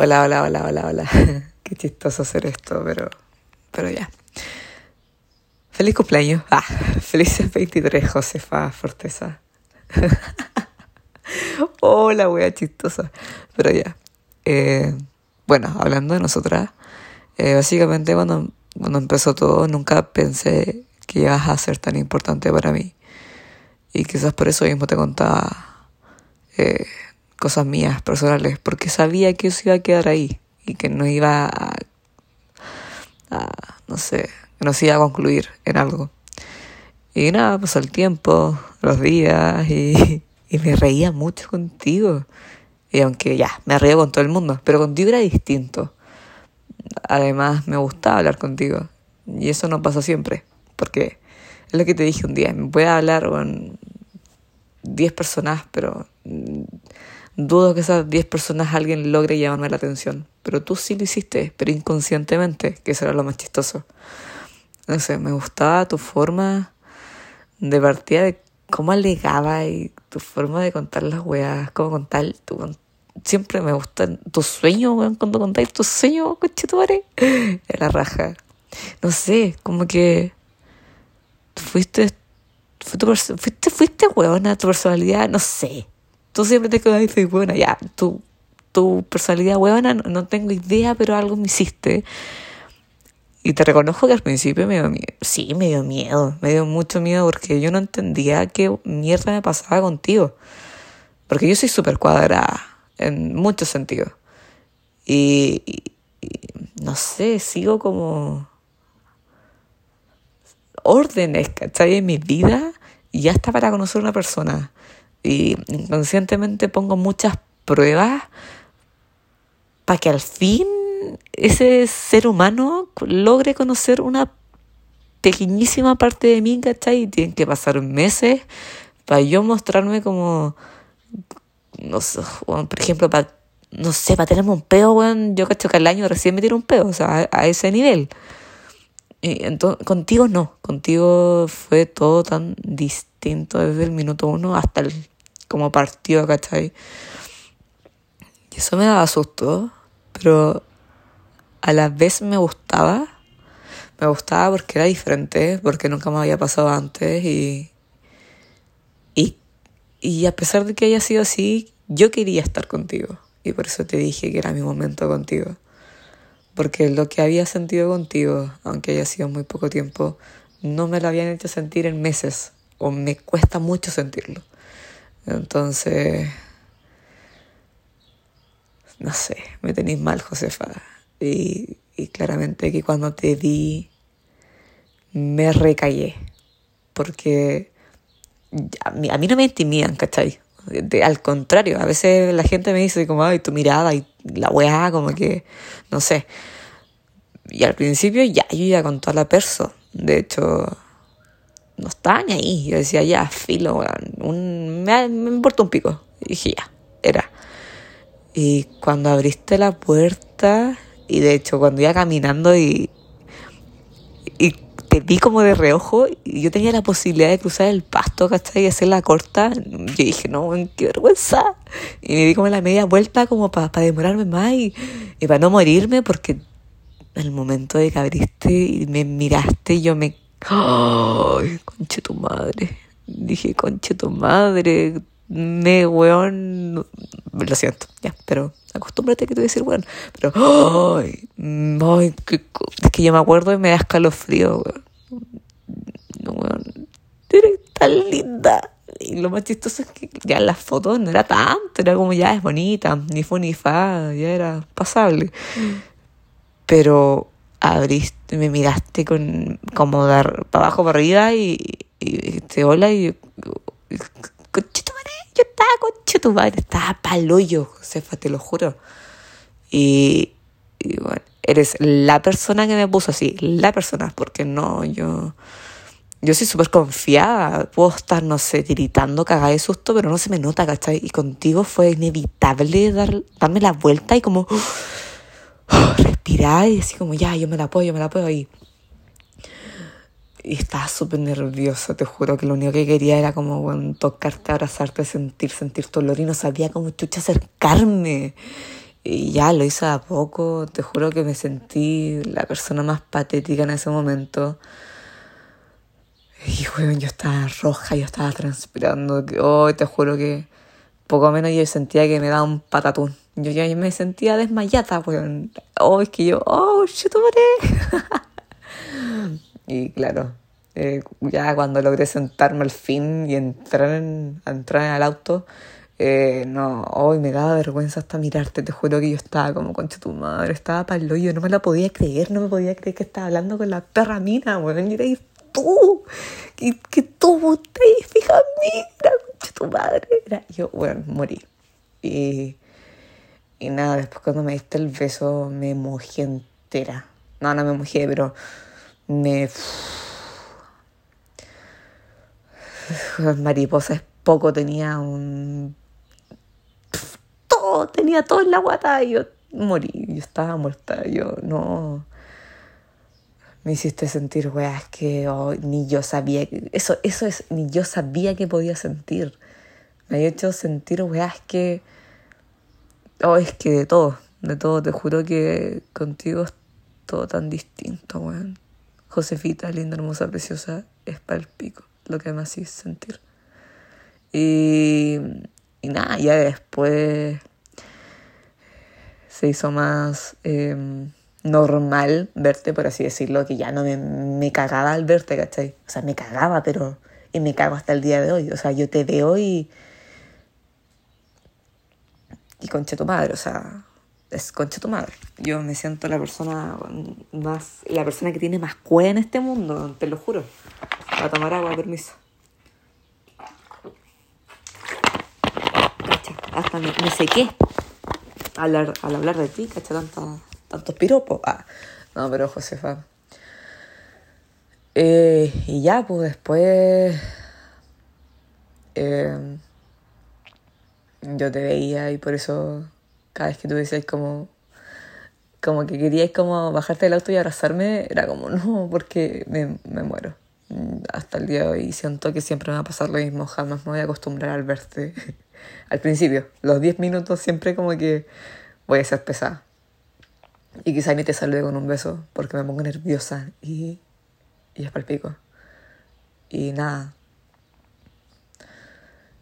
Hola, hola, hola, hola, hola. Qué chistoso hacer esto, pero, pero ya. Feliz cumpleaños. Ah, felices 23, Josefa Forteza. Hola, wea chistosa. Pero ya. Eh, bueno, hablando de nosotras, eh, básicamente cuando, cuando empezó todo, nunca pensé que ibas a ser tan importante para mí. Y quizás por eso mismo te contaba cosas mías, personales, porque sabía que eso iba a quedar ahí y que no iba a, no sé, que no se iba a concluir en algo. Y nada, pasó el tiempo, los días y, y me reía mucho contigo. Y aunque ya, me reía con todo el mundo, pero contigo era distinto. Además, me gustaba hablar contigo. Y eso no pasa siempre, porque es lo que te dije un día, me a hablar con 10 personas, pero Dudo que esas 10 personas alguien logre llamarme la atención. Pero tú sí lo hiciste, pero inconscientemente, que eso era lo más chistoso. No sé, me gustaba tu forma de partida de cómo alegaba y tu forma de contar las weas, cómo contar tu, siempre me gustan tus sueños, weón, cuando contáis tus sueños, cochetumare, la raja. No sé, como que fuiste, fuiste, fuiste, fuiste weón, tu personalidad, no sé tú siempre te quedas y bueno, ya, tu, tu personalidad huevona, no, tengo idea, pero algo me hiciste. Y te reconozco que al principio me dio miedo. Sí, me dio miedo. Me dio mucho miedo porque yo no entendía qué mierda me pasaba contigo. Porque yo soy súper cuadrada en muchos sentidos. Y, no sé, sigo como órdenes, ¿cachai? En mi vida y ya está para conocer a una persona y inconscientemente pongo muchas pruebas para que al fin ese ser humano logre conocer una pequeñísima parte de mí, ¿cachai? Y tienen que pasar meses para yo mostrarme como, no sé, por ejemplo, para, no sé, para tenerme un peo, weón, yo cacho que al año recién me tiro un peo, o sea, a, ese nivel. Entonces, contigo no, contigo fue todo tan distinto desde el minuto uno hasta el como partido, ¿cachai? Y eso me daba susto, pero a la vez me gustaba. Me gustaba porque era diferente, porque nunca me había pasado antes y, y, y a pesar de que haya sido así, yo quería estar contigo. Y por eso te dije que era mi momento contigo. Porque lo que había sentido contigo, aunque haya sido muy poco tiempo, no me lo habían hecho sentir en meses, o me cuesta mucho sentirlo. Entonces, no sé, me tenéis mal, Josefa. Y, claramente que cuando te vi, me recallé. Porque a mí, a mí no me intimidan, ¿cachai? al contrario, a veces la gente me dice como, ay, tu mirada y la weá, como que, no sé. Y al principio ya, yo iba con toda la perso. De hecho, no estaba ni ahí. Yo decía, ya, filo, un, me, me importa un pico. Y dije, ya, era. Y cuando abriste la puerta, y de hecho cuando iba caminando y, y vi como de reojo, y yo tenía la posibilidad de cruzar el pasto, ¿cachai? Y hacer la corta, yo dije, no, qué vergüenza. Y me di como la media vuelta como para demorarme más y, para no morirme, porque el momento de que abriste y me miraste, yo me Ay, conche tu madre. Dije, conche tu madre. Me, weón. Lo siento, ya, pero acostúmbrate que te voy a decir weón. Pero, ay, ay, es que yo me acuerdo y me da escalofrío, weón. Tan linda. Y lo más chistoso es que ya las fotos no era tanto, era como ya es bonita, ni fue ni fa, ya era pasable. Pero abriste, me miraste con como dar para abajo, para arriba y, y, te hola y, conche tu madre, yo estaba conche tu madre, estaba paloyo, Josefa, te lo juro. Y, y bueno, eres la persona que me puso así, la persona, porque no, yo yo soy súper confiada, puedo estar, no sé, tiritando, cagada de susto, pero no se me nota, ¿cachai? Y contigo fue inevitable dar, darme la vuelta y como respirar y así como, ya, yo me la puedo, yo me la puedo. Y, y estaba súper nerviosa, te juro que lo único que quería era como bueno, tocarte, abrazarte, sentir, sentir tu olor y no sabía cómo chucha acercarme. Y ya lo hice a poco, te juro que me sentí la persona más patética en ese momento. Y bueno, yo estaba roja, yo estaba transpirando. Oh, te juro que poco menos yo sentía que me daba un patatún. Yo ya me sentía desmayada, weón. Oh, es que yo, oh, yo tomaré. y claro, eh, ya cuando logré sentarme al fin y entrar en, entrar en el auto, eh, no, hoy me daba vergüenza hasta mirarte, te juro que yo estaba como concha tu madre, estaba para el hoyo, no me la podía creer, no me podía creer que estaba hablando con la perra mina, weón, y eres tú, que, que tú te fija mira, concha tu madre, era yo, bueno, morí. Y, y nada, después cuando me diste el beso me mojé entera, no, no me mojé, pero me... Mariposa es poco, tenía un tenía todo en la guata y yo morí, yo estaba muerta, yo no... Me hiciste sentir, weá, es que oh, ni yo sabía, eso, eso es, ni yo sabía que podía sentir. Me ha hecho sentir, weá, es que, oh, es que de todo, de todo, te juro que contigo es todo tan distinto, weón. Josefita, linda, hermosa, preciosa, es para el pico, lo que me hacía sentir. Y, y nada, ya después se hizo más em, normal verte, por así decirlo, que ya no me, me cagaba al verte, ¿cachai? O sea, me cagaba, pero... Y me cago hasta el día de hoy. O sea, yo te veo y... Y concha tu madre, o sea, es concha tu madre. Yo me siento la persona más, la persona que tiene más cueva en este mundo, te lo juro. a tomar agua, permiso. hasta me, me sequé al, al hablar de ti, ¿cachai? Tanto, tantos piropos. Ah, no, pero Josefa. Eh, y ya, pues después. Eh, yo te veía y por eso cada vez que tú decías como como que querías como bajarte del auto y abrazarme, era como no, porque me, me muero. Hasta el día de hoy siento que siempre me va a pasar lo mismo, jamás me voy a acostumbrar al verte. al principio, los 10 minutos siempre como que voy a ser pesada. Y quizá ni te salude con un beso porque me pongo nerviosa y, y es palpico. Y nada.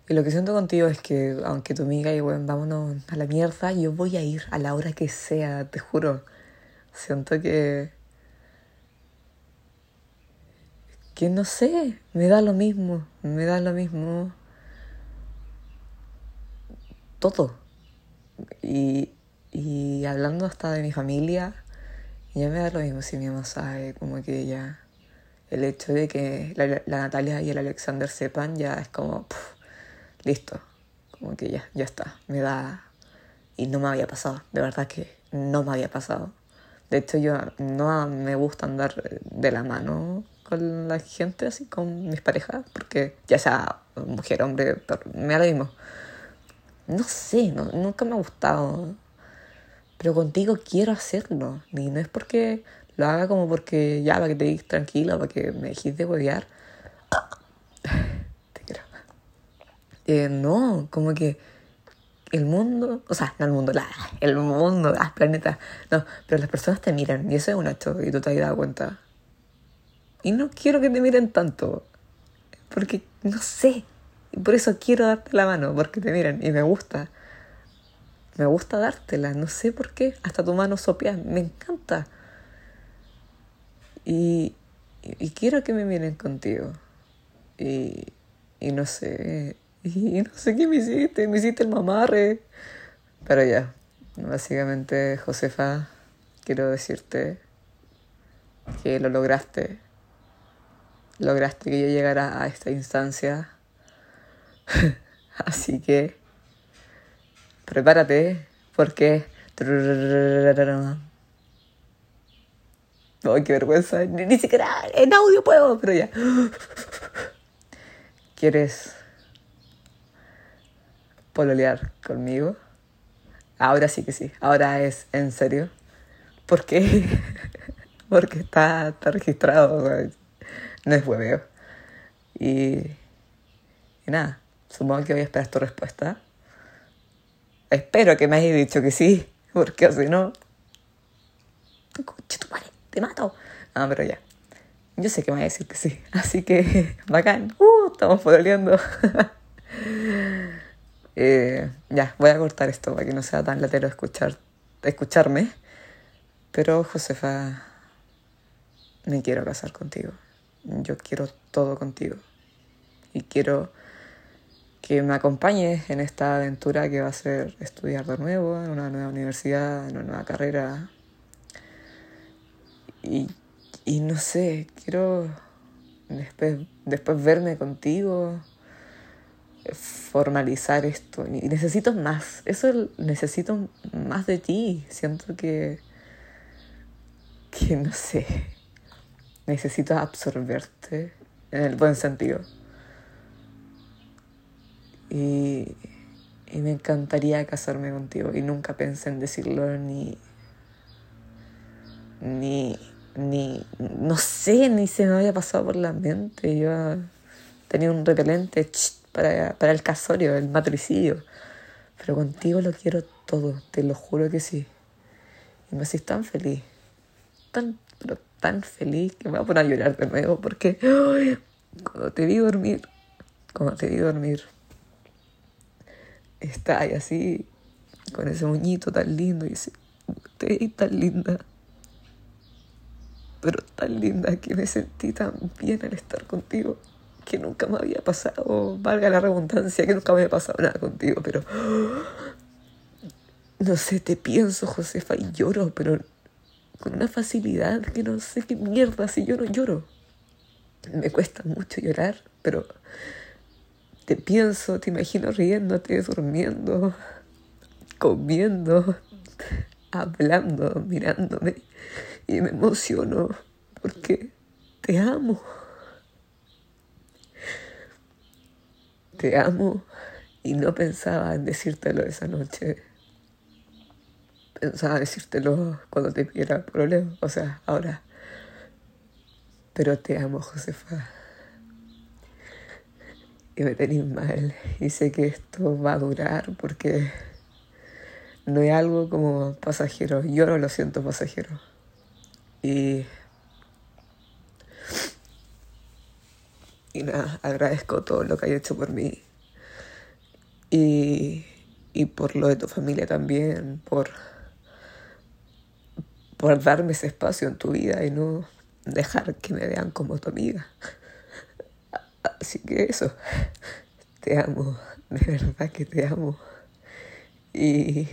Y lo que siento contigo es que aunque tú me digas, bueno, vámonos a la mierda, yo voy a ir a la hora que sea, te juro. Siento que... Que no sé, me da lo mismo, me da lo mismo todo. Y, y hablando hasta de mi familia, ya me da lo mismo si mi mamá sabe, como que ya el hecho de que la, Natalia y el Alexander sepan ya es como, listo, como que ya, ya está, me da... Y no me había pasado, de verdad que no me había pasado. De hecho, yo no me gusta andar de la mano con la gente, así, con mis parejas, porque ya sea mujer, hombre, me da lo mismo. No sé, no, nunca me ha gustado. Pero contigo quiero hacerlo. Y no es porque lo haga como porque ya, para que te digas tranquila, para que me dejes de huevear. Te quiero. Eh, no, como que el mundo, o sea, no el mundo, el mundo, las planetas, no, pero las personas te miran y eso es un hecho y tú te has dado cuenta. Y no quiero que te miren tanto, porque no sé, por eso quiero darte la mano, porque te miran y me gusta. Me gusta dártela, no sé por qué. Hasta tu mano sopia, me encanta. Y, y, quiero que me miren contigo. Y, y no sé, y no sé qué me hiciste, me hiciste el mamarre. Pero ya, básicamente, Josefa, quiero decirte que lo lograste. Lograste que yo llegara a esta instancia Así que prepárate porque... Ay, qué vergüenza. Ni, siquiera en audio puedo, pero ya. ¿Quieres pololear conmigo? Ahora sí que sí. Ahora es en serio. ¿Por qué? Porque está, registrado. No es hueveo. Y nada. Supongo que voy a esperar tu respuesta. Espero que me hayas dicho que sí, Porque así no. Coche, tu madre, te mato. Ah, pero ya. Yo sé que me va a decir que sí. Así que, bacán. Uh, estamos pololeando. eh, ya, voy a cortar esto para que no sea tan latero escuchar, escucharme. Pero, Josefa, me quiero casar contigo. Yo quiero todo contigo. Y quiero que me acompañes en esta aventura que va a ser estudiar de nuevo, en una nueva universidad, en una nueva carrera. Y y no sé, quiero después, después verme contigo, formalizar esto. Y necesito más, eso necesito más de ti. Siento que, que no sé, necesito absorberte en el buen sentido. Y, y me encantaría casarme contigo. Y nunca pensé en decirlo ni, ni ni, no sé, ni se me había pasado por la mente. Yo tenía un repelente para, para el casorio, el matricidio. Pero contigo lo quiero todo, te lo juro que sí. Y me haces tan feliz, tan, pero tan feliz que me voy a poner a llorar de nuevo porque cuando te vi dormir, cuando te vi dormir, está ahí así, con ese moñito tan lindo y dice, te vi tan linda pero tan linda que me sentí tan bien al estar contigo que nunca me había pasado, valga la redundancia, que nunca me había pasado nada contigo, pero no sé, te pienso, Josefa, y lloro, pero con una facilidad que no sé qué mierda, si yo no lloro. Me cuesta mucho llorar, pero te pienso, te imagino riéndote, durmiendo, comiendo, hablando, mirándome y me emociono porque te amo. Te amo y no pensaba en decírtelo esa noche. Pensaba decírtelo cuando te pidiera problema, o sea, ahora. Pero te amo, Josefa. Y me tenéis mal. Y sé que esto va a durar porque no es algo como pasajero. Yo no lo siento pasajero. Y, y nada, agradezco todo lo que hay hecho por mí. Y, y por lo de tu familia también, por, por darme ese espacio en tu vida y no dejar que me vean como tu amiga. Así que eso, te amo, de verdad que te amo. Y,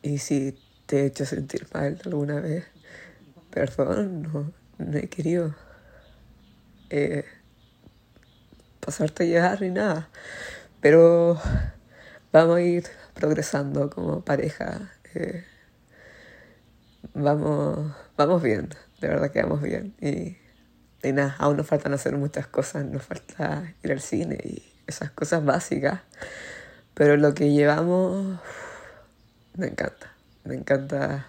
y si te he hecho sentir mal alguna vez, perdón, no, no he querido eh, pasarte a llegar ni nada. Pero vamos a ir progresando como pareja. Eh, vamos, vamos bien, de verdad que vamos bien. Y nada, aún nos faltan hacer muchas cosas, nos falta ir al cine y esas cosas básicas. Pero lo que llevamos me encanta, me encanta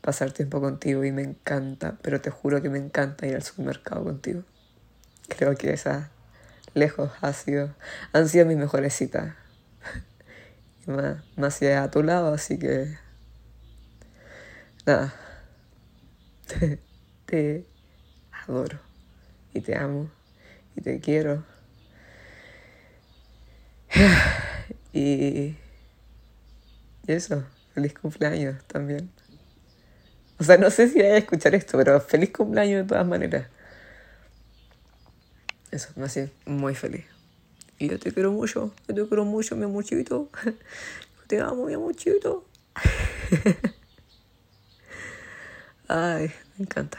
pasar tiempo contigo y me encanta, pero te juro que me encanta ir al supermercado contigo. Creo que esa lejos ha sido, han sido mis mejores citas. Más, más allá a tu lado, así que nada, te, te adoro y te amo y te quiero. Y, eso, feliz cumpleaños también. O sea, no sé si vaya a escuchar esto, pero feliz cumpleaños de todas maneras. Eso, me hace muy feliz. Y yo te quiero mucho, yo te quiero mucho, mi amorcito. Yo te amo, mi amorcito. Ay, me encanta.